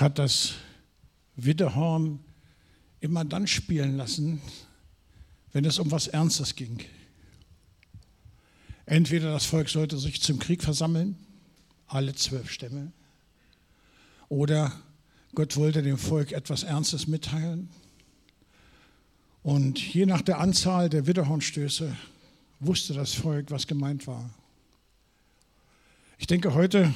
hat das Widderhorn immer dann spielen lassen, wenn es um was Ernstes ging. Entweder das Volk sollte sich zum Krieg versammeln, alle zwölf Stämme, oder Gott wollte dem Volk etwas Ernstes mitteilen. Und je nach der Anzahl der Widderhornstöße wusste das Volk, was gemeint war. Ich denke, heute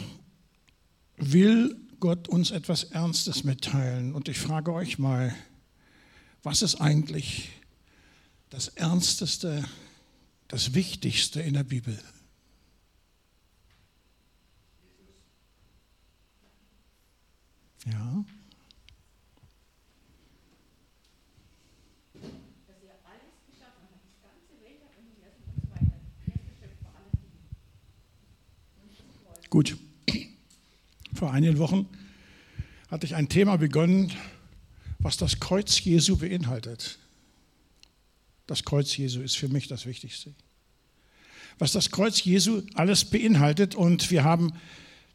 will Gott uns etwas Ernstes mitteilen. Und ich frage euch mal, was ist eigentlich das Ernsteste, das Wichtigste in der Bibel? Ja. Gut. Vor einigen Wochen hatte ich ein Thema begonnen, was das Kreuz Jesu beinhaltet. Das Kreuz Jesu ist für mich das Wichtigste. Was das Kreuz Jesu alles beinhaltet und wir haben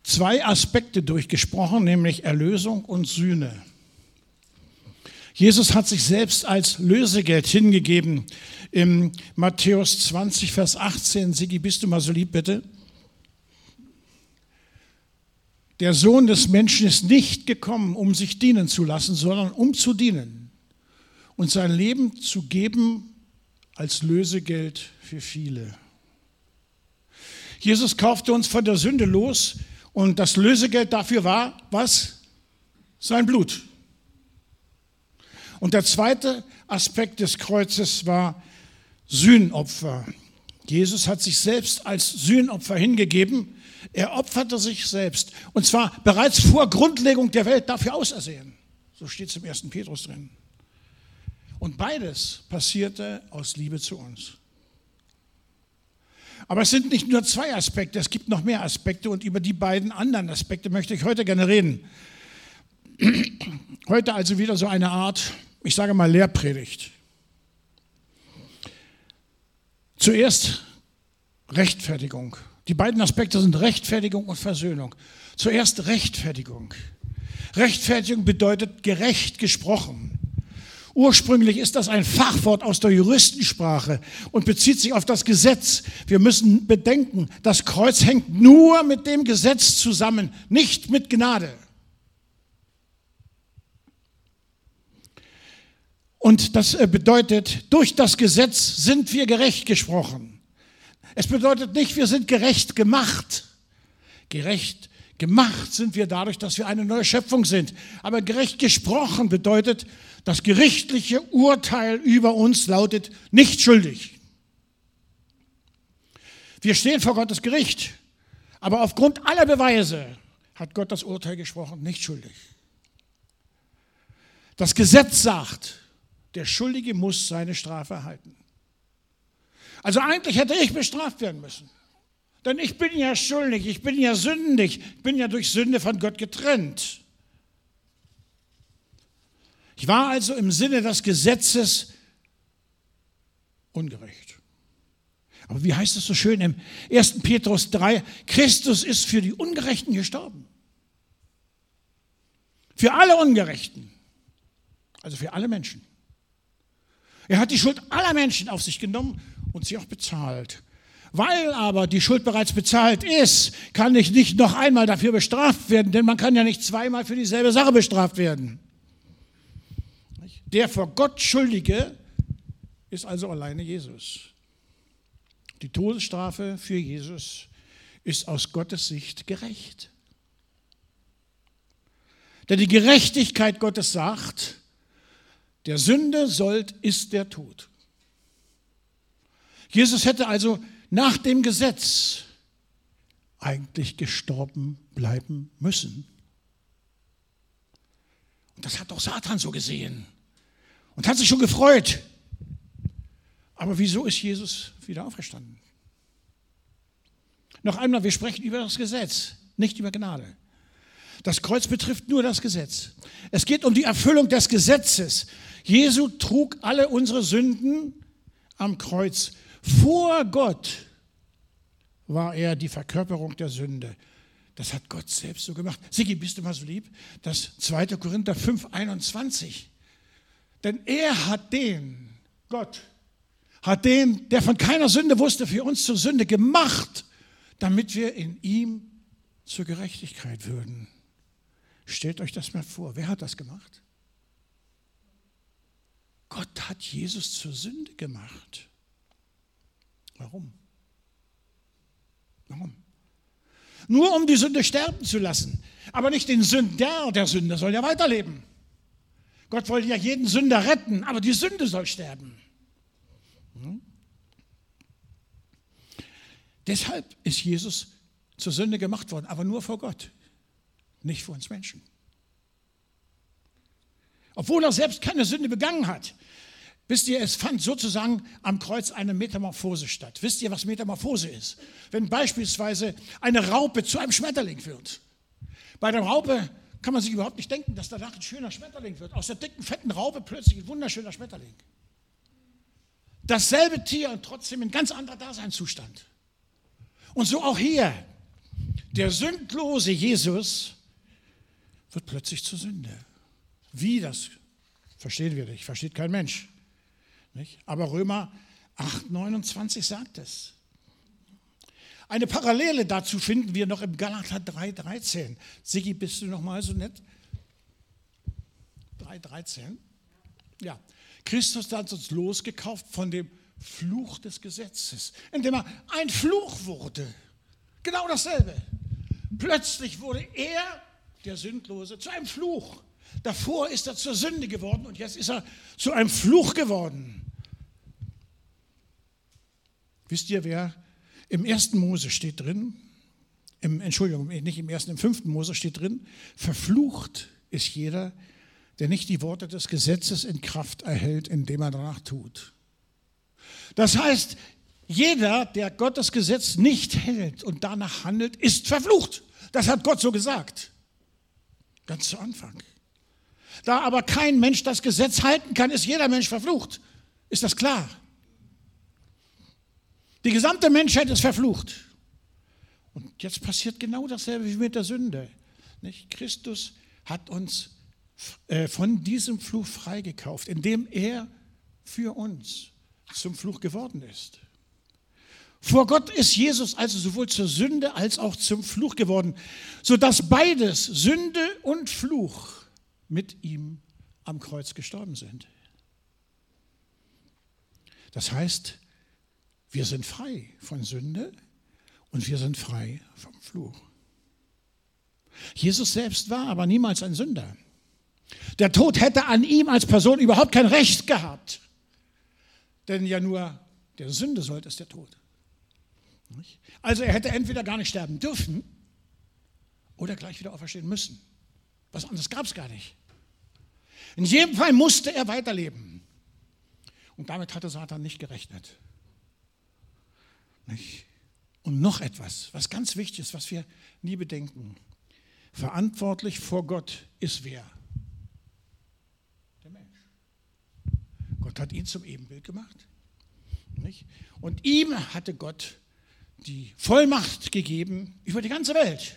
zwei Aspekte durchgesprochen, nämlich Erlösung und Sühne. Jesus hat sich selbst als Lösegeld hingegeben. Im Matthäus 20, Vers 18, Sigi, bist du mal so lieb, bitte? Der Sohn des Menschen ist nicht gekommen, um sich dienen zu lassen, sondern um zu dienen und sein Leben zu geben als Lösegeld für viele. Jesus kaufte uns von der Sünde los und das Lösegeld dafür war, was? Sein Blut. Und der zweite Aspekt des Kreuzes war Sühnopfer. Jesus hat sich selbst als Sühnopfer hingegeben. Er opferte sich selbst. Und zwar bereits vor Grundlegung der Welt dafür ausersehen. So steht es im 1. Petrus drin. Und beides passierte aus Liebe zu uns. Aber es sind nicht nur zwei Aspekte, es gibt noch mehr Aspekte und über die beiden anderen Aspekte möchte ich heute gerne reden. Heute also wieder so eine Art, ich sage mal, Lehrpredigt. Zuerst Rechtfertigung. Die beiden Aspekte sind Rechtfertigung und Versöhnung. Zuerst Rechtfertigung. Rechtfertigung bedeutet gerecht gesprochen. Ursprünglich ist das ein Fachwort aus der Juristensprache und bezieht sich auf das Gesetz. Wir müssen bedenken, das Kreuz hängt nur mit dem Gesetz zusammen, nicht mit Gnade. Und das äh, bedeutet, durch das Gesetz sind wir gerecht gesprochen. Es bedeutet nicht, wir sind gerecht gemacht. Gerecht gemacht sind wir dadurch, dass wir eine neue Schöpfung sind. Aber gerecht gesprochen bedeutet, das gerichtliche Urteil über uns lautet nicht schuldig. Wir stehen vor Gottes Gericht, aber aufgrund aller Beweise hat Gott das Urteil gesprochen, nicht schuldig. Das Gesetz sagt, der Schuldige muss seine Strafe erhalten. Also eigentlich hätte ich bestraft werden müssen. Denn ich bin ja schuldig, ich bin ja sündig, ich bin ja durch Sünde von Gott getrennt. Ich war also im Sinne des Gesetzes ungerecht. Aber wie heißt es so schön im 1. Petrus 3, Christus ist für die Ungerechten gestorben. Für alle Ungerechten. Also für alle Menschen. Er hat die Schuld aller Menschen auf sich genommen und sie auch bezahlt. Weil aber die Schuld bereits bezahlt ist, kann ich nicht noch einmal dafür bestraft werden, denn man kann ja nicht zweimal für dieselbe Sache bestraft werden. Der vor Gott Schuldige ist also alleine Jesus. Die Todesstrafe für Jesus ist aus Gottes Sicht gerecht. Denn die Gerechtigkeit Gottes sagt, der Sünde sollt ist der Tod. Jesus hätte also nach dem Gesetz eigentlich gestorben bleiben müssen. Und das hat doch Satan so gesehen und hat sich schon gefreut. Aber wieso ist Jesus wieder auferstanden? Noch einmal, wir sprechen über das Gesetz, nicht über Gnade. Das Kreuz betrifft nur das Gesetz. Es geht um die Erfüllung des Gesetzes. Jesu trug alle unsere Sünden am Kreuz. Vor Gott war er die Verkörperung der Sünde. Das hat Gott selbst so gemacht. Sigi, bist du mal so lieb? Das 2. Korinther 5, 21. Denn er hat den, Gott, hat den, der von keiner Sünde wusste, für uns zur Sünde gemacht, damit wir in ihm zur Gerechtigkeit würden. Stellt euch das mal vor. Wer hat das gemacht? Gott hat Jesus zur Sünde gemacht. Warum? Warum? Nur um die Sünde sterben zu lassen. Aber nicht den Sünder der Sünde soll ja weiterleben. Gott wollte ja jeden Sünder retten, aber die Sünde soll sterben. Hm? Deshalb ist Jesus zur Sünde gemacht worden, aber nur vor Gott, nicht vor uns Menschen. Obwohl er selbst keine Sünde begangen hat. Wisst ihr, es fand sozusagen am Kreuz eine Metamorphose statt. Wisst ihr, was Metamorphose ist? Wenn beispielsweise eine Raupe zu einem Schmetterling wird. Bei der Raupe kann man sich überhaupt nicht denken, dass danach ein schöner Schmetterling wird. Aus der dicken, fetten Raupe plötzlich ein wunderschöner Schmetterling. Dasselbe Tier und trotzdem ein ganz anderer Daseinszustand. Und so auch hier. Der sündlose Jesus wird plötzlich zur Sünde. Wie das verstehen wir nicht, versteht kein Mensch. Nicht? Aber Römer 8, 29 sagt es. Eine Parallele dazu finden wir noch im Galater 3, 13. Sigi, bist du noch mal so nett? 3, 13. Ja. Christus hat uns losgekauft von dem Fluch des Gesetzes, indem er ein Fluch wurde. Genau dasselbe. Plötzlich wurde er, der Sündlose, zu einem Fluch. Davor ist er zur Sünde geworden und jetzt ist er zu einem Fluch geworden. Wisst ihr, wer im ersten Mose steht drin, im, Entschuldigung, nicht im ersten, im fünften Mose steht drin, verflucht ist jeder, der nicht die Worte des Gesetzes in Kraft erhält, indem er danach tut. Das heißt, jeder, der Gottes Gesetz nicht hält und danach handelt, ist verflucht. Das hat Gott so gesagt. Ganz zu Anfang. Da aber kein Mensch das Gesetz halten kann, ist jeder Mensch verflucht. Ist das klar? Die gesamte Menschheit ist verflucht. Und jetzt passiert genau dasselbe wie mit der Sünde. Nicht? Christus hat uns äh, von diesem Fluch freigekauft, indem er für uns zum Fluch geworden ist. Vor Gott ist Jesus also sowohl zur Sünde als auch zum Fluch geworden, sodass beides, Sünde und Fluch, mit ihm am Kreuz gestorben sind. Das heißt, wir sind frei von Sünde und wir sind frei vom Fluch. Jesus selbst war aber niemals ein Sünder. Der Tod hätte an ihm als Person überhaupt kein Recht gehabt. Denn ja nur der Sünde sollte es der Tod. Also er hätte entweder gar nicht sterben dürfen oder gleich wieder auferstehen müssen. Was anderes gab es gar nicht. In jedem Fall musste er weiterleben. Und damit hatte Satan nicht gerechnet. Und noch etwas, was ganz wichtig ist, was wir nie bedenken. Verantwortlich vor Gott ist wer? Der Mensch. Gott hat ihn zum Ebenbild gemacht. Und ihm hatte Gott die Vollmacht gegeben über die ganze Welt.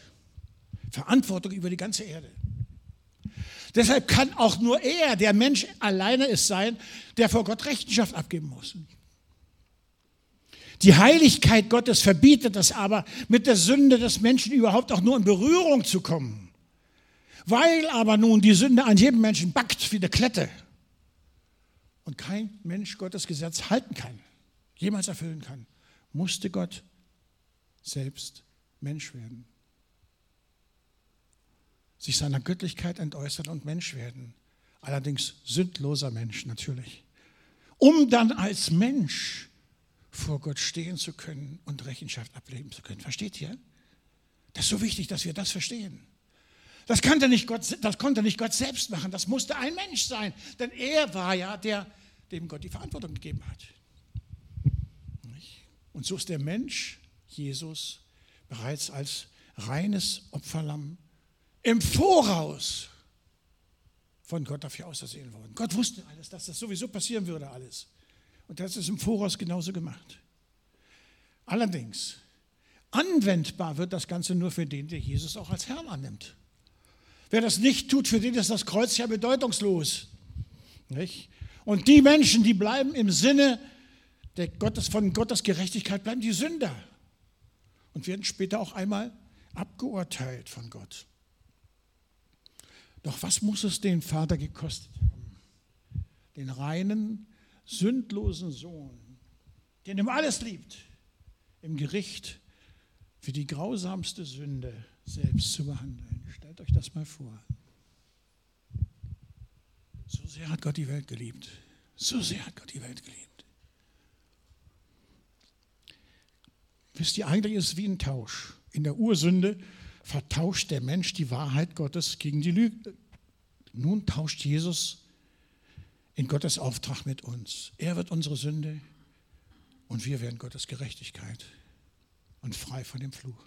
Verantwortung über die ganze Erde. Deshalb kann auch nur er, der Mensch alleine es sein, der vor Gott Rechenschaft abgeben muss. Die Heiligkeit Gottes verbietet es aber, mit der Sünde des Menschen überhaupt auch nur in Berührung zu kommen. Weil aber nun die Sünde an jedem Menschen backt wie eine Klette und kein Mensch Gottes Gesetz halten kann, jemals erfüllen kann, musste Gott selbst Mensch werden. Sich seiner Göttlichkeit entäußern und Mensch werden. Allerdings sündloser Mensch natürlich. Um dann als Mensch vor Gott stehen zu können und Rechenschaft ablegen zu können. Versteht ihr? Das ist so wichtig, dass wir das verstehen. Das konnte, nicht Gott, das konnte nicht Gott selbst machen, das musste ein Mensch sein, denn er war ja der, dem Gott die Verantwortung gegeben hat. Und so ist der Mensch, Jesus, bereits als reines Opferlamm im Voraus von Gott dafür ausersehen worden. Gott wusste alles, dass das sowieso passieren würde, alles. Und das ist im Voraus genauso gemacht. Allerdings, Anwendbar wird das Ganze nur für den, der Jesus auch als Herrn annimmt. Wer das nicht tut, für den ist das Kreuz ja bedeutungslos. Nicht? Und die Menschen, die bleiben im Sinne der Gottes, von Gottes Gerechtigkeit, bleiben die Sünder und werden später auch einmal abgeurteilt von Gott. Doch was muss es den Vater gekostet haben? Den reinen, sündlosen Sohn, den ihm alles liebt, im Gericht für die grausamste Sünde selbst zu behandeln. Stellt euch das mal vor. So sehr hat Gott die Welt geliebt. So sehr hat Gott die Welt geliebt. Wisst ihr, eigentlich ist es wie ein Tausch. In der Ursünde vertauscht der Mensch die Wahrheit Gottes gegen die Lüge. Nun tauscht Jesus in Gottes Auftrag mit uns. Er wird unsere Sünde und wir werden Gottes Gerechtigkeit und frei von dem Fluch.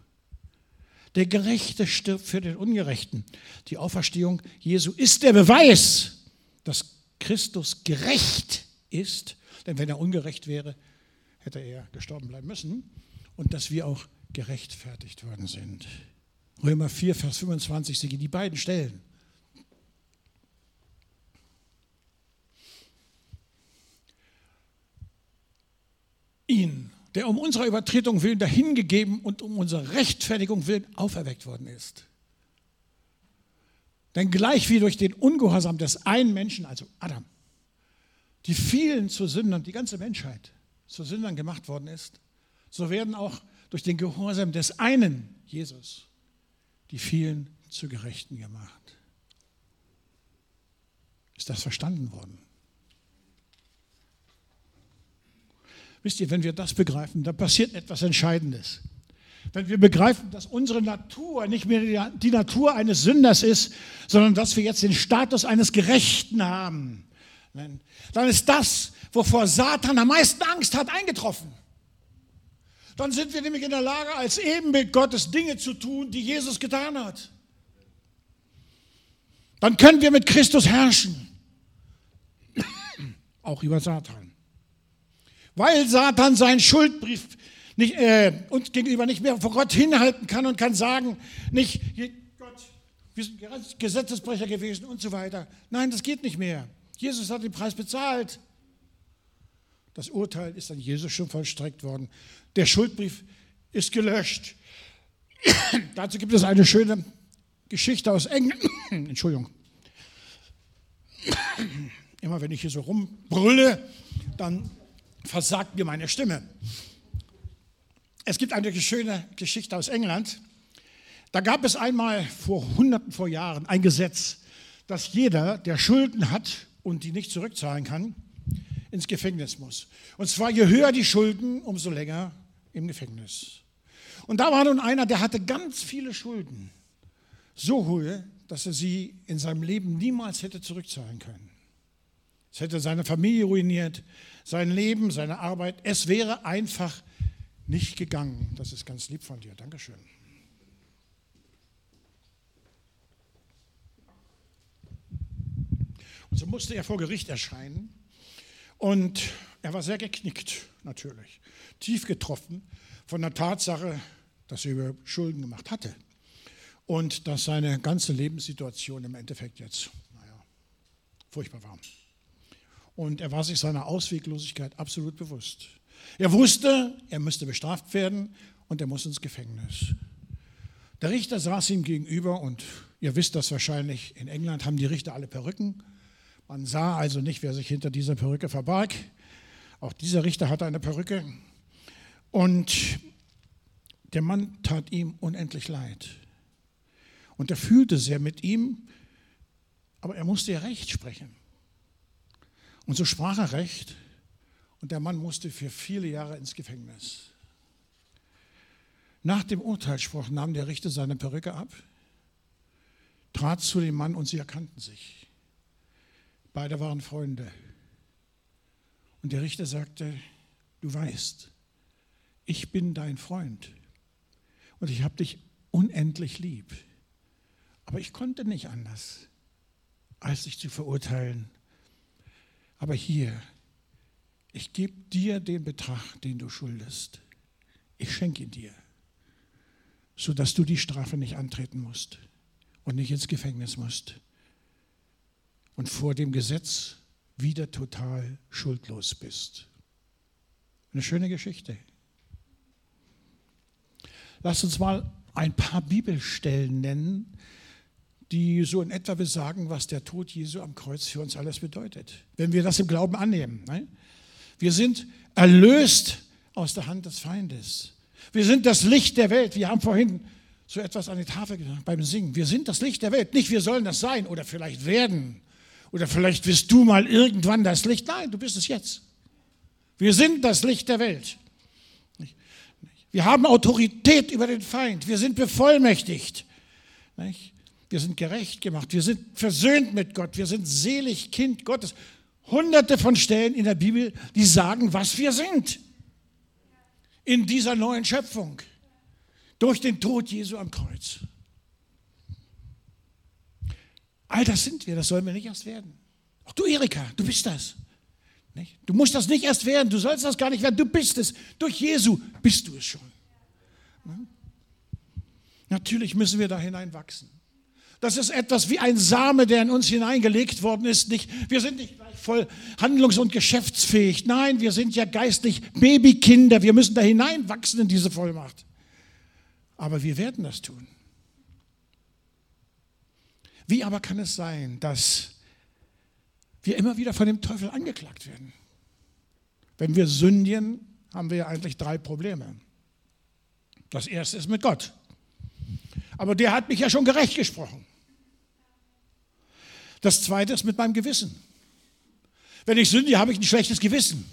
Der Gerechte stirbt für den Ungerechten. Die Auferstehung Jesu ist der Beweis, dass Christus gerecht ist. Denn wenn er ungerecht wäre, hätte er gestorben bleiben müssen. Und dass wir auch gerechtfertigt worden sind. Römer 4, Vers 25 sind die beiden Stellen. Ihn, der um unserer Übertretung willen dahingegeben und um unsere Rechtfertigung willen auferweckt worden ist. Denn gleich wie durch den Ungehorsam des einen Menschen, also Adam, die vielen zu Sündern, die ganze Menschheit zu Sündern gemacht worden ist, so werden auch durch den Gehorsam des einen, Jesus, die vielen zu Gerechten gemacht. Ist das verstanden worden? Wisst ihr, wenn wir das begreifen, dann passiert etwas Entscheidendes. Wenn wir begreifen, dass unsere Natur nicht mehr die Natur eines Sünders ist, sondern dass wir jetzt den Status eines Gerechten haben, dann ist das, wovor Satan am meisten Angst hat, eingetroffen. Dann sind wir nämlich in der Lage, als Ebenbild Gottes Dinge zu tun, die Jesus getan hat. Dann können wir mit Christus herrschen, auch über Satan weil Satan seinen Schuldbrief nicht, äh, uns gegenüber nicht mehr vor Gott hinhalten kann und kann sagen, nicht, Gott, wir sind Gesetzesbrecher gewesen und so weiter. Nein, das geht nicht mehr. Jesus hat den Preis bezahlt. Das Urteil ist an Jesus schon vollstreckt worden. Der Schuldbrief ist gelöscht. Dazu gibt es eine schöne Geschichte aus England. Entschuldigung. Immer wenn ich hier so rumbrülle, dann versagt mir meine Stimme. Es gibt eine schöne Geschichte aus England. Da gab es einmal vor hunderten vor Jahren ein Gesetz, dass jeder, der Schulden hat und die nicht zurückzahlen kann, ins Gefängnis muss. Und zwar je höher die Schulden, umso länger im Gefängnis. Und da war nun einer, der hatte ganz viele Schulden. So hohe, dass er sie in seinem Leben niemals hätte zurückzahlen können. Es hätte seine Familie ruiniert, sein Leben, seine Arbeit. Es wäre einfach nicht gegangen. Das ist ganz lieb von dir. Dankeschön. Und so musste er vor Gericht erscheinen. Und er war sehr geknickt, natürlich. Tief getroffen von der Tatsache, dass er über Schulden gemacht hatte. Und dass seine ganze Lebenssituation im Endeffekt jetzt, naja, furchtbar war. Und er war sich seiner Ausweglosigkeit absolut bewusst. Er wusste, er müsste bestraft werden und er muss ins Gefängnis. Der Richter saß ihm gegenüber und ihr wisst das wahrscheinlich, in England haben die Richter alle Perücken. Man sah also nicht, wer sich hinter dieser Perücke verbarg. Auch dieser Richter hatte eine Perücke. Und der Mann tat ihm unendlich leid. Und er fühlte sehr mit ihm, aber er musste ja Recht sprechen. Und so sprach er recht und der Mann musste für viele Jahre ins Gefängnis. Nach dem Urteilsspruch nahm der Richter seine Perücke ab, trat zu dem Mann und sie erkannten sich. Beide waren Freunde. Und der Richter sagte, du weißt, ich bin dein Freund und ich habe dich unendlich lieb. Aber ich konnte nicht anders, als dich zu verurteilen aber hier, ich gebe dir den Betrag, den du schuldest. Ich schenke ihn dir. sodass du die Strafe nicht antreten musst und nicht ins Gefängnis musst und vor dem Gesetz wieder total schuldlos bist. Eine schöne Geschichte. Lass uns mal ein paar Bibelstellen nennen, die so in etwa besagen, was der Tod Jesu am Kreuz für uns alles bedeutet. Wenn wir das im Glauben annehmen. Ne? Wir sind erlöst aus der Hand des Feindes. Wir sind das Licht der Welt. Wir haben vorhin so etwas an die Tafel gesagt beim Singen. Wir sind das Licht der Welt. Nicht wir sollen das sein oder vielleicht werden oder vielleicht wirst du mal irgendwann das Licht. Nein, du bist es jetzt. Wir sind das Licht der Welt. Wir haben Autorität über den Feind. Wir sind bevollmächtigt. Wir sind gerecht gemacht. Wir sind versöhnt mit Gott. Wir sind selig Kind Gottes. Hunderte von Stellen in der Bibel, die sagen, was wir sind. In dieser neuen Schöpfung. Durch den Tod Jesu am Kreuz. All das sind wir, das sollen wir nicht erst werden. Auch du, Erika, du bist das. Du musst das nicht erst werden, du sollst das gar nicht werden, du bist es. Durch Jesu bist du es schon. Natürlich müssen wir da hineinwachsen. Das ist etwas wie ein Same, der in uns hineingelegt worden ist. Nicht, wir sind nicht gleich voll handlungs- und geschäftsfähig. Nein, wir sind ja geistlich Babykinder. Wir müssen da hineinwachsen in diese Vollmacht. Aber wir werden das tun. Wie aber kann es sein, dass wir immer wieder von dem Teufel angeklagt werden? Wenn wir sündigen, haben wir ja eigentlich drei Probleme. Das erste ist mit Gott. Aber der hat mich ja schon gerecht gesprochen. Das zweite ist mit meinem Gewissen. Wenn ich sündige, habe ich ein schlechtes Gewissen.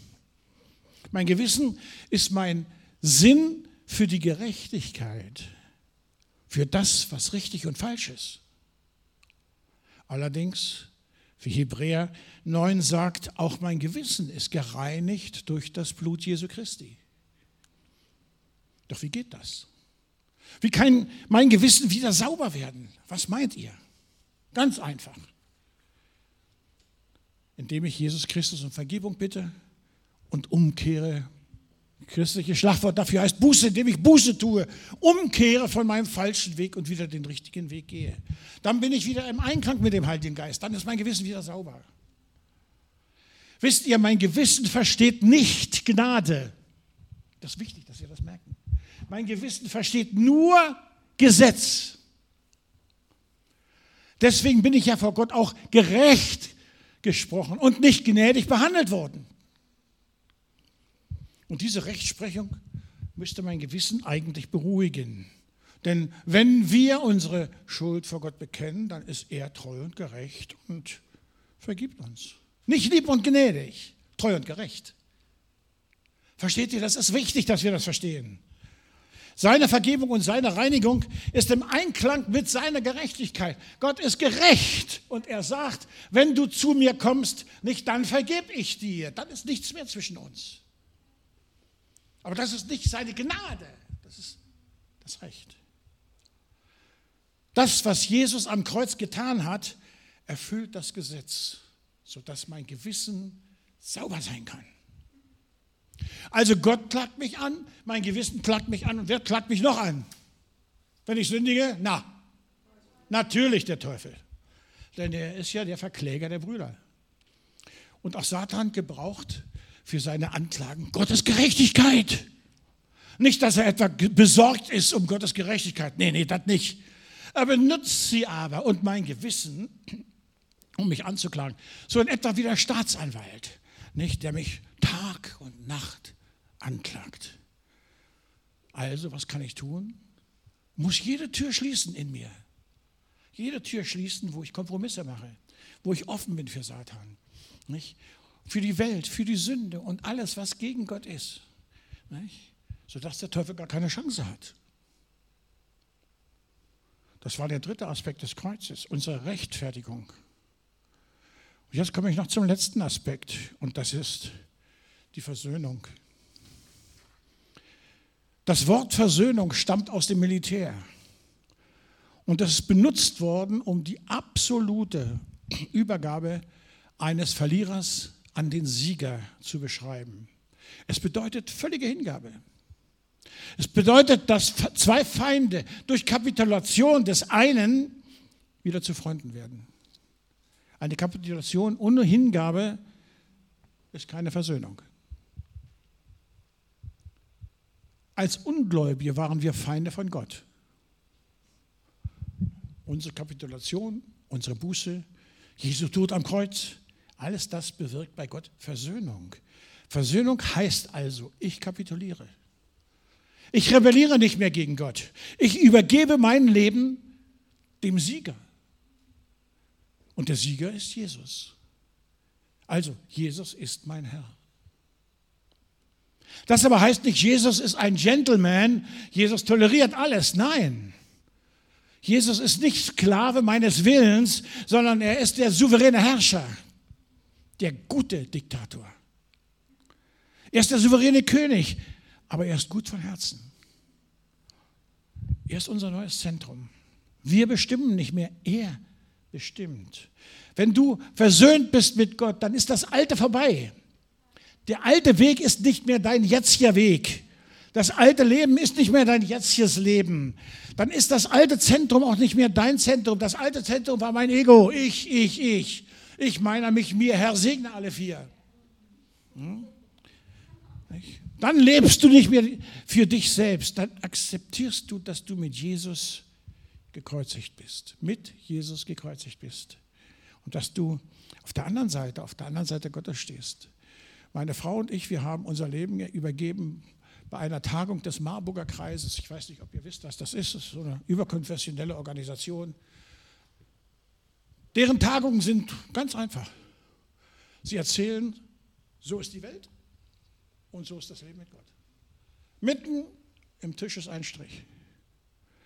Mein Gewissen ist mein Sinn für die Gerechtigkeit, für das, was richtig und falsch ist. Allerdings, wie Hebräer 9 sagt, auch mein Gewissen ist gereinigt durch das Blut Jesu Christi. Doch wie geht das? Wie kann mein Gewissen wieder sauber werden? Was meint ihr? Ganz einfach. Indem ich Jesus Christus um Vergebung bitte und umkehre christliche Schlagwort dafür heißt Buße, indem ich Buße tue, umkehre von meinem falschen Weg und wieder den richtigen Weg gehe. Dann bin ich wieder im Einklang mit dem Heiligen Geist. Dann ist mein Gewissen wieder sauber. Wisst ihr, mein Gewissen versteht nicht Gnade. Das ist wichtig, dass ihr das merken. Mein Gewissen versteht nur Gesetz. Deswegen bin ich ja vor Gott auch gerecht gesprochen und nicht gnädig behandelt worden. Und diese Rechtsprechung müsste mein Gewissen eigentlich beruhigen. Denn wenn wir unsere Schuld vor Gott bekennen, dann ist er treu und gerecht und vergibt uns. Nicht lieb und gnädig, treu und gerecht. Versteht ihr, das ist wichtig, dass wir das verstehen. Seine Vergebung und seine Reinigung ist im Einklang mit seiner Gerechtigkeit. Gott ist gerecht und er sagt, wenn du zu mir kommst, nicht dann vergebe ich dir. Dann ist nichts mehr zwischen uns. Aber das ist nicht seine Gnade, das ist das Recht. Das, was Jesus am Kreuz getan hat, erfüllt das Gesetz, sodass mein Gewissen sauber sein kann. Also Gott klagt mich an, mein Gewissen klagt mich an und wer klagt mich noch an? Wenn ich sündige? Na, natürlich der Teufel. Denn er ist ja der Verkläger der Brüder. Und auch Satan gebraucht für seine Anklagen Gottes Gerechtigkeit. Nicht, dass er etwa besorgt ist um Gottes Gerechtigkeit. Nee, nee, das nicht. Er benutzt sie aber und mein Gewissen, um mich anzuklagen. So in etwa wie der Staatsanwalt, nicht, der mich Tag und Nacht anklagt. Also, was kann ich tun? Muss jede Tür schließen in mir. Jede Tür schließen, wo ich Kompromisse mache, wo ich offen bin für Satan. Nicht? für die Welt, für die Sünde und alles, was gegen Gott ist. Nicht? Sodass der Teufel gar keine Chance hat. Das war der dritte Aspekt des Kreuzes, unsere Rechtfertigung. Und jetzt komme ich noch zum letzten Aspekt und das ist die Versöhnung. Das Wort Versöhnung stammt aus dem Militär und das ist benutzt worden, um die absolute Übergabe eines Verlierers an den Sieger zu beschreiben. Es bedeutet völlige Hingabe. Es bedeutet, dass zwei Feinde durch Kapitulation des einen wieder zu Freunden werden. Eine Kapitulation ohne Hingabe ist keine Versöhnung. Als Ungläubige waren wir Feinde von Gott. Unsere Kapitulation, unsere Buße, Jesu Tod am Kreuz, alles das bewirkt bei Gott Versöhnung. Versöhnung heißt also, ich kapituliere. Ich rebelliere nicht mehr gegen Gott. Ich übergebe mein Leben dem Sieger. Und der Sieger ist Jesus. Also, Jesus ist mein Herr. Das aber heißt nicht, Jesus ist ein Gentleman, Jesus toleriert alles. Nein. Jesus ist nicht Sklave meines Willens, sondern er ist der souveräne Herrscher, der gute Diktator. Er ist der souveräne König, aber er ist gut von Herzen. Er ist unser neues Zentrum. Wir bestimmen nicht mehr, er bestimmt. Wenn du versöhnt bist mit Gott, dann ist das Alte vorbei. Der alte Weg ist nicht mehr dein jetziger Weg. Das alte Leben ist nicht mehr dein jetziges Leben. Dann ist das alte Zentrum auch nicht mehr dein Zentrum. Das alte Zentrum war mein Ego. Ich, ich, ich. Ich meiner, mich, mir. Herr, segne alle vier. Hm? Dann lebst du nicht mehr für dich selbst. Dann akzeptierst du, dass du mit Jesus gekreuzigt bist. Mit Jesus gekreuzigt bist. Und dass du auf der anderen Seite, auf der anderen Seite Gottes stehst. Meine Frau und ich, wir haben unser Leben übergeben bei einer Tagung des Marburger Kreises. Ich weiß nicht, ob ihr wisst, was das ist. Das ist so eine überkonfessionelle Organisation. Deren Tagungen sind ganz einfach. Sie erzählen, so ist die Welt und so ist das Leben mit Gott. Mitten im Tisch ist ein Strich.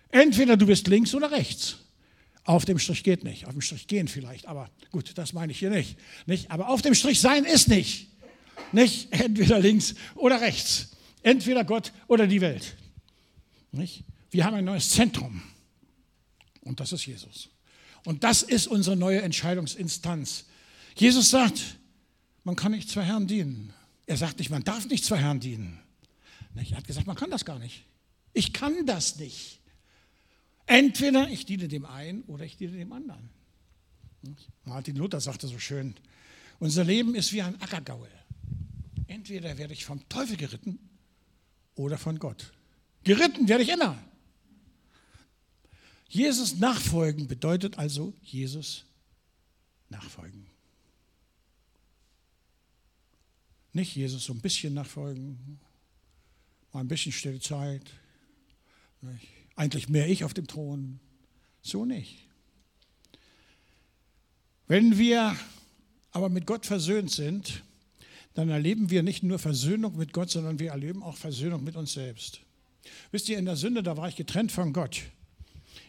Entweder du bist links oder rechts. Auf dem Strich geht nicht. Auf dem Strich gehen vielleicht, aber gut, das meine ich hier nicht. nicht? Aber auf dem Strich sein ist nicht. Nicht entweder links oder rechts. Entweder Gott oder die Welt. Nicht? Wir haben ein neues Zentrum. Und das ist Jesus. Und das ist unsere neue Entscheidungsinstanz. Jesus sagt, man kann nicht zwei Herren dienen. Er sagt nicht, man darf nicht zwei Herren dienen. Er hat gesagt, man kann das gar nicht. Ich kann das nicht. Entweder ich diene dem einen oder ich diene dem anderen. Martin Luther sagte so schön, unser Leben ist wie ein Ackergaul. Entweder werde ich vom Teufel geritten oder von Gott. Geritten werde ich immer. Jesus nachfolgen bedeutet also Jesus nachfolgen. Nicht Jesus so ein bisschen nachfolgen, mal ein bisschen stille Zeit, eigentlich mehr ich auf dem Thron, so nicht. Wenn wir aber mit Gott versöhnt sind, dann erleben wir nicht nur Versöhnung mit Gott, sondern wir erleben auch Versöhnung mit uns selbst. Wisst ihr, in der Sünde, da war ich getrennt von Gott.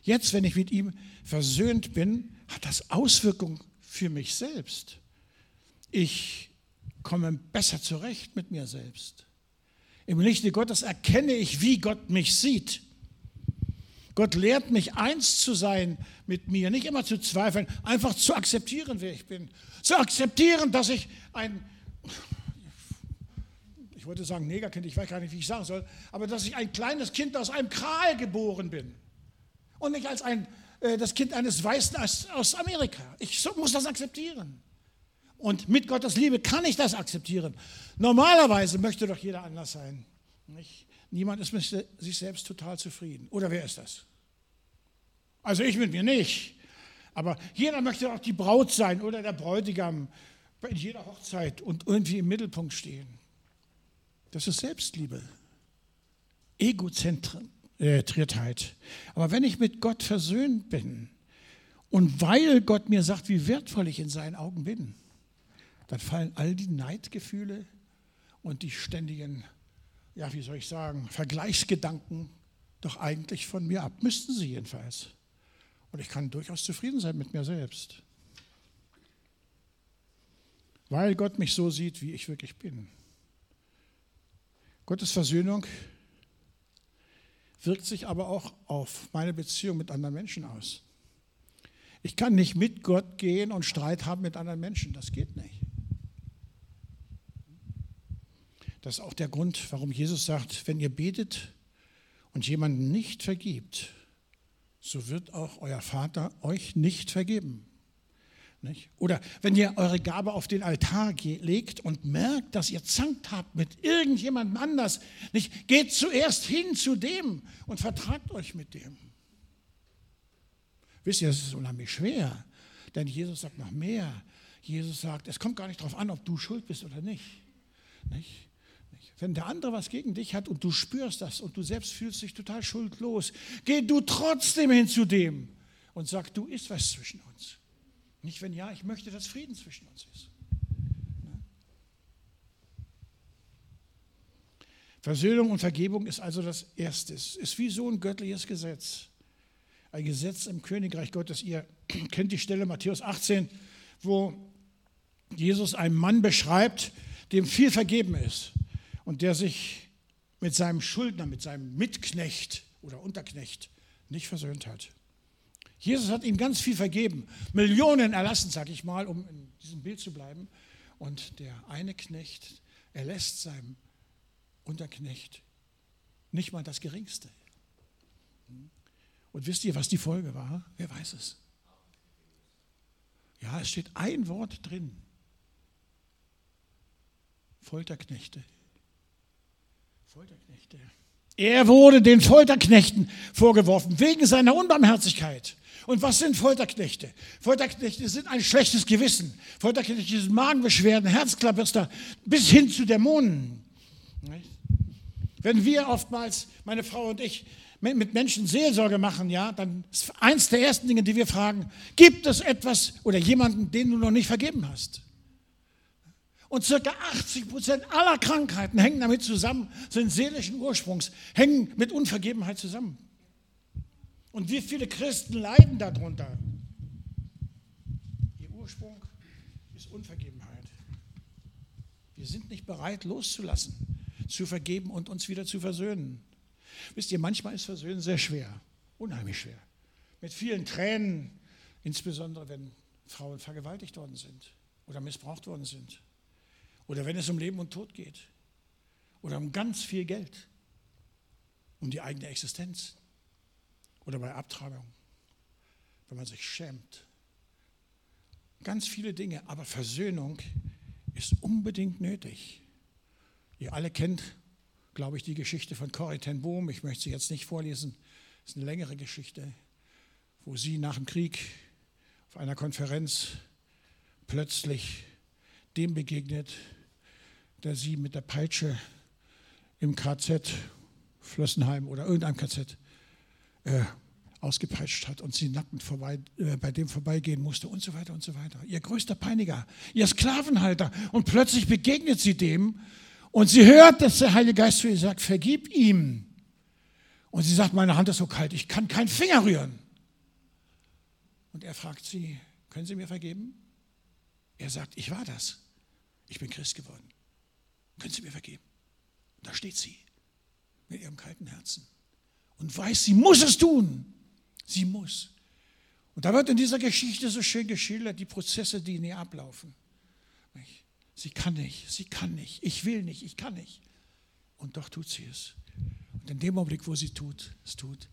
Jetzt, wenn ich mit ihm versöhnt bin, hat das Auswirkungen für mich selbst. Ich komme besser zurecht mit mir selbst. Im Lichte Gottes erkenne ich, wie Gott mich sieht. Gott lehrt mich, eins zu sein mit mir, nicht immer zu zweifeln, einfach zu akzeptieren, wer ich bin. Zu akzeptieren, dass ich ein wollte sagen Negerkind, ich weiß gar nicht, wie ich sagen soll, aber dass ich ein kleines Kind aus einem Kral geboren bin und nicht als ein, äh, das Kind eines Weißen aus, aus Amerika. Ich so, muss das akzeptieren. Und mit Gottes Liebe kann ich das akzeptieren. Normalerweise möchte doch jeder anders sein. Nicht? Niemand ist mit sich selbst total zufrieden. Oder wer ist das? Also ich mit mir nicht. Aber jeder möchte auch die Braut sein oder der Bräutigam bei jeder Hochzeit und irgendwie im Mittelpunkt stehen. Das ist Selbstliebe, Egozentriertheit. Aber wenn ich mit Gott versöhnt bin und weil Gott mir sagt, wie wertvoll ich in seinen Augen bin, dann fallen all die Neidgefühle und die ständigen, ja, wie soll ich sagen, Vergleichsgedanken doch eigentlich von mir ab. Müssten sie jedenfalls. Und ich kann durchaus zufrieden sein mit mir selbst. Weil Gott mich so sieht, wie ich wirklich bin. Gottes Versöhnung wirkt sich aber auch auf meine Beziehung mit anderen Menschen aus. Ich kann nicht mit Gott gehen und Streit haben mit anderen Menschen. Das geht nicht. Das ist auch der Grund, warum Jesus sagt, wenn ihr betet, und jemanden nicht vergibt, so wird auch euer Vater euch nicht vergeben. Nicht? Oder wenn ihr eure Gabe auf den Altar legt und merkt, dass ihr zankt habt mit irgendjemandem anders, nicht? geht zuerst hin zu dem und vertragt euch mit dem. Wisst ihr, es ist unheimlich schwer, denn Jesus sagt noch mehr. Jesus sagt, es kommt gar nicht darauf an, ob du schuld bist oder nicht. nicht? Wenn der andere was gegen dich hat und du spürst das und du selbst fühlst dich total schuldlos, geh du trotzdem hin zu dem und sag, du ist was zwischen uns. Nicht, wenn ja, ich möchte, dass Frieden zwischen uns ist. Versöhnung und Vergebung ist also das Erste. Es ist wie so ein göttliches Gesetz. Ein Gesetz im Königreich Gottes. Ihr kennt die Stelle Matthäus 18, wo Jesus einen Mann beschreibt, dem viel vergeben ist und der sich mit seinem Schuldner, mit seinem Mitknecht oder Unterknecht nicht versöhnt hat. Jesus hat ihm ganz viel vergeben, Millionen erlassen, sage ich mal, um in diesem Bild zu bleiben. Und der eine Knecht erlässt seinem Unterknecht nicht mal das Geringste. Und wisst ihr, was die Folge war? Wer weiß es? Ja, es steht ein Wort drin. Folterknechte. Folterknechte. Er wurde den Folterknechten vorgeworfen, wegen seiner Unbarmherzigkeit. Und was sind Folterknechte? Folterknechte sind ein schlechtes Gewissen. Folterknechte sind Magenbeschwerden, Herzklappester, bis hin zu Dämonen. Wenn wir oftmals, meine Frau und ich, mit Menschen Seelsorge machen, ja, dann ist eins der ersten Dinge, die wir fragen, gibt es etwas oder jemanden, den du noch nicht vergeben hast? Und circa 80 Prozent aller Krankheiten hängen damit zusammen, sind seelischen Ursprungs, hängen mit Unvergebenheit zusammen. Und wie viele Christen leiden darunter? Ihr Ursprung ist Unvergebenheit. Wir sind nicht bereit, loszulassen, zu vergeben und uns wieder zu versöhnen. Wisst ihr, manchmal ist Versöhnen sehr schwer, unheimlich schwer. Mit vielen Tränen, insbesondere wenn Frauen vergewaltigt worden sind oder missbraucht worden sind. Oder wenn es um Leben und Tod geht. Oder um ganz viel Geld. Um die eigene Existenz. Oder bei Abtreibung, wenn man sich schämt. Ganz viele Dinge, aber Versöhnung ist unbedingt nötig. Ihr alle kennt, glaube ich, die Geschichte von Corrie ten Boom. Ich möchte sie jetzt nicht vorlesen. Es ist eine längere Geschichte, wo sie nach dem Krieg auf einer Konferenz plötzlich dem begegnet, der sie mit der Peitsche im KZ Flossenheim oder irgendeinem KZ äh, ausgepeitscht hat und sie nackend vorbei, äh, bei dem vorbeigehen musste und so weiter und so weiter. Ihr größter Peiniger, ihr Sklavenhalter. Und plötzlich begegnet sie dem und sie hört, dass der Heilige Geist zu ihr sagt, vergib ihm. Und sie sagt, meine Hand ist so kalt, ich kann keinen Finger rühren. Und er fragt sie, können Sie mir vergeben? Er sagt, ich war das. Ich bin Christ geworden. Können Sie mir vergeben? Da steht sie mit ihrem kalten Herzen und weiß, sie muss es tun. Sie muss. Und da wird in dieser Geschichte so schön geschildert, die Prozesse, die in ihr ablaufen. Sie kann nicht, sie kann nicht, ich will nicht, ich kann nicht. Und doch tut sie es. Und in dem Augenblick, wo sie tut, es tut,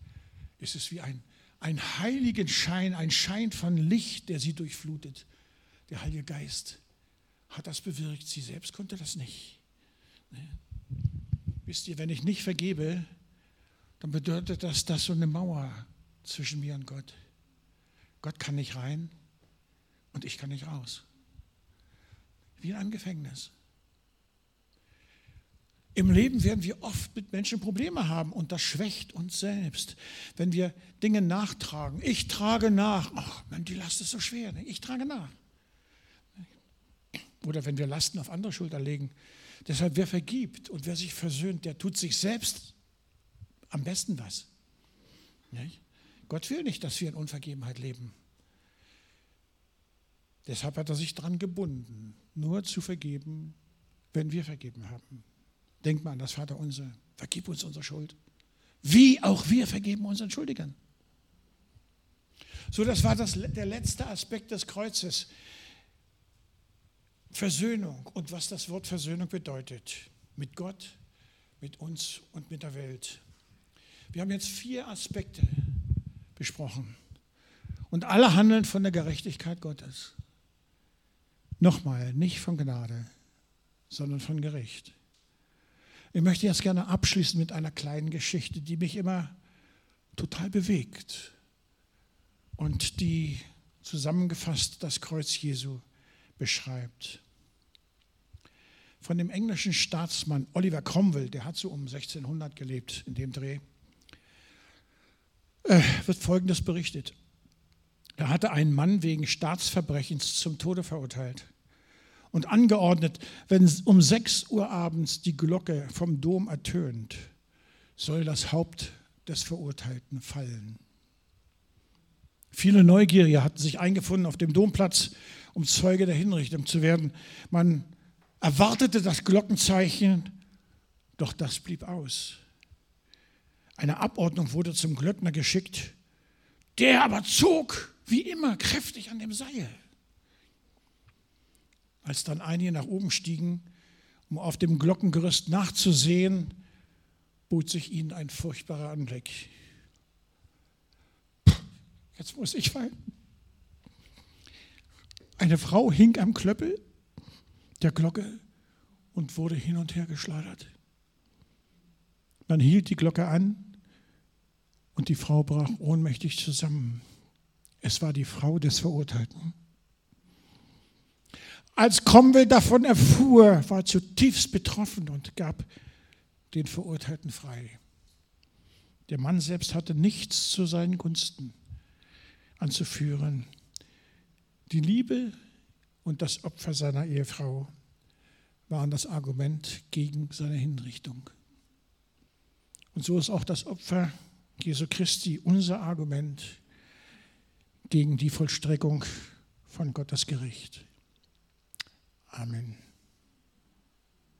ist es wie ein, ein heiligen Schein, ein Schein von Licht, der sie durchflutet. Der Heilige Geist hat das bewirkt. Sie selbst konnte das nicht. Wisst ihr, wenn ich nicht vergebe, dann bedeutet das, dass so eine Mauer zwischen mir und Gott. Gott kann nicht rein und ich kann nicht raus. Wie in einem Gefängnis. Im Leben werden wir oft mit Menschen Probleme haben und das schwächt uns selbst, wenn wir Dinge nachtragen. Ich trage nach. Ach, Mann, die Last ist so schwer. Ne? Ich trage nach. Oder wenn wir Lasten auf andere Schulter legen. Deshalb, wer vergibt und wer sich versöhnt, der tut sich selbst am besten was. Gott will nicht, dass wir in Unvergebenheit leben. Deshalb hat er sich daran gebunden, nur zu vergeben, wenn wir vergeben haben. Denk mal an das Vaterunser. Vergib uns unsere Schuld. Wie auch wir vergeben unseren Schuldigern. So, das war das, der letzte Aspekt des Kreuzes. Versöhnung und was das Wort Versöhnung bedeutet. Mit Gott, mit uns und mit der Welt. Wir haben jetzt vier Aspekte besprochen. Und alle handeln von der Gerechtigkeit Gottes. Nochmal, nicht von Gnade, sondern von Gericht. Ich möchte jetzt gerne abschließen mit einer kleinen Geschichte, die mich immer total bewegt und die zusammengefasst das Kreuz Jesu beschreibt. Von dem englischen Staatsmann Oliver Cromwell, der hat so um 1600 gelebt in dem Dreh, äh, wird Folgendes berichtet. Er hatte einen Mann wegen Staatsverbrechens zum Tode verurteilt und angeordnet, wenn um 6 Uhr abends die Glocke vom Dom ertönt, soll das Haupt des Verurteilten fallen. Viele Neugierige hatten sich eingefunden auf dem Domplatz, um Zeuge der Hinrichtung zu werden. Man erwartete das Glockenzeichen, doch das blieb aus. Eine Abordnung wurde zum Glöckner geschickt, der aber zog wie immer kräftig an dem Seil. Als dann einige nach oben stiegen, um auf dem Glockengerüst nachzusehen, bot sich ihnen ein furchtbarer Anblick. Jetzt muss ich weinen. Eine Frau hing am Klöppel der Glocke und wurde hin und her geschleudert. Man hielt die Glocke an und die Frau brach ohnmächtig zusammen. Es war die Frau des Verurteilten. Als Cromwell davon erfuhr, war zutiefst betroffen und gab den Verurteilten frei. Der Mann selbst hatte nichts zu seinen Gunsten anzuführen. Die Liebe und das Opfer seiner Ehefrau waren das Argument gegen seine Hinrichtung. Und so ist auch das Opfer Jesu Christi unser Argument gegen die Vollstreckung von Gottes Gericht. Amen.